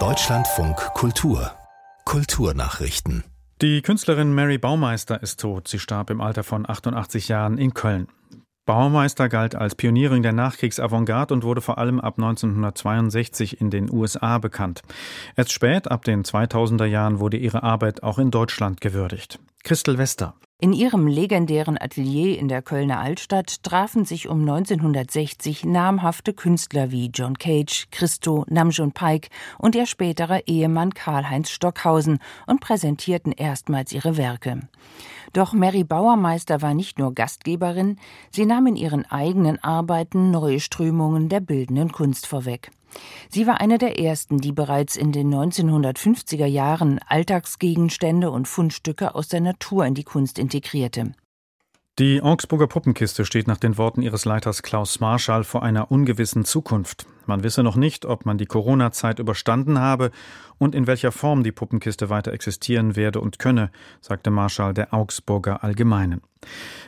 Deutschlandfunk Kultur Kulturnachrichten die Künstlerin Mary Baumeister ist tot. Sie starb im Alter von 88 Jahren in Köln. Baumeister galt als Pionierin der Nachkriegsavantgarde und wurde vor allem ab 1962 in den USA bekannt. Erst spät, ab den 2000er Jahren, wurde ihre Arbeit auch in Deutschland gewürdigt. Christel Wester. In ihrem legendären Atelier in der Kölner Altstadt trafen sich um 1960 namhafte Künstler wie John Cage, Christo, Namjoon Paik und ihr späterer Ehemann Karl-Heinz Stockhausen und präsentierten erstmals ihre Werke. Doch Mary Bauermeister war nicht nur Gastgeberin, sie nahm in ihren eigenen Arbeiten neue Strömungen der bildenden Kunst vorweg. Sie war eine der ersten, die bereits in den 1950er Jahren Alltagsgegenstände und Fundstücke aus der Natur in die Kunst integrierte. Die Augsburger Puppenkiste steht nach den Worten ihres Leiters Klaus Marschall vor einer ungewissen Zukunft. Man wisse noch nicht, ob man die Corona-Zeit überstanden habe und in welcher Form die Puppenkiste weiter existieren werde und könne, sagte Marschall der Augsburger Allgemeinen.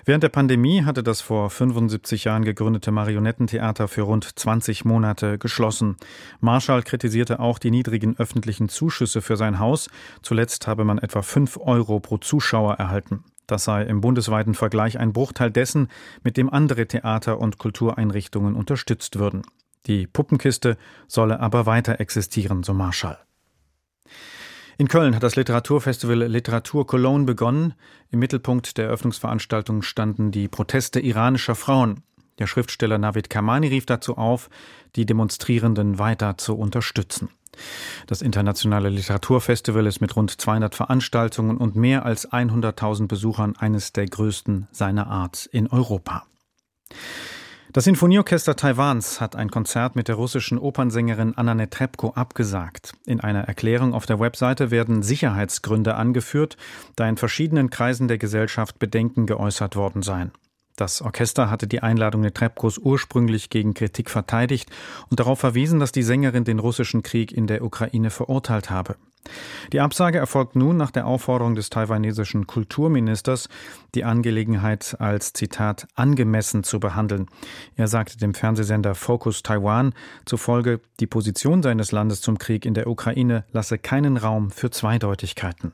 Während der Pandemie hatte das vor 75 Jahren gegründete Marionettentheater für rund 20 Monate geschlossen. Marschall kritisierte auch die niedrigen öffentlichen Zuschüsse für sein Haus. Zuletzt habe man etwa 5 Euro pro Zuschauer erhalten. Das sei im bundesweiten Vergleich ein Bruchteil dessen, mit dem andere Theater und Kultureinrichtungen unterstützt würden. Die Puppenkiste solle aber weiter existieren, so Marschall. In Köln hat das Literaturfestival Literatur Cologne begonnen. Im Mittelpunkt der Eröffnungsveranstaltung standen die Proteste iranischer Frauen. Der Schriftsteller Navid Kamani rief dazu auf, die Demonstrierenden weiter zu unterstützen. Das internationale Literaturfestival ist mit rund 200 Veranstaltungen und mehr als 100.000 Besuchern eines der größten seiner Art in Europa. Das Sinfonieorchester Taiwans hat ein Konzert mit der russischen Opernsängerin Anna Netrebko abgesagt. In einer Erklärung auf der Webseite werden Sicherheitsgründe angeführt, da in verschiedenen Kreisen der Gesellschaft Bedenken geäußert worden seien. Das Orchester hatte die Einladung der Trepkos ursprünglich gegen Kritik verteidigt und darauf verwiesen, dass die Sängerin den russischen Krieg in der Ukraine verurteilt habe. Die Absage erfolgt nun nach der Aufforderung des taiwanesischen Kulturministers, die Angelegenheit als Zitat angemessen zu behandeln. Er sagte dem Fernsehsender Focus Taiwan zufolge, die Position seines Landes zum Krieg in der Ukraine lasse keinen Raum für Zweideutigkeiten.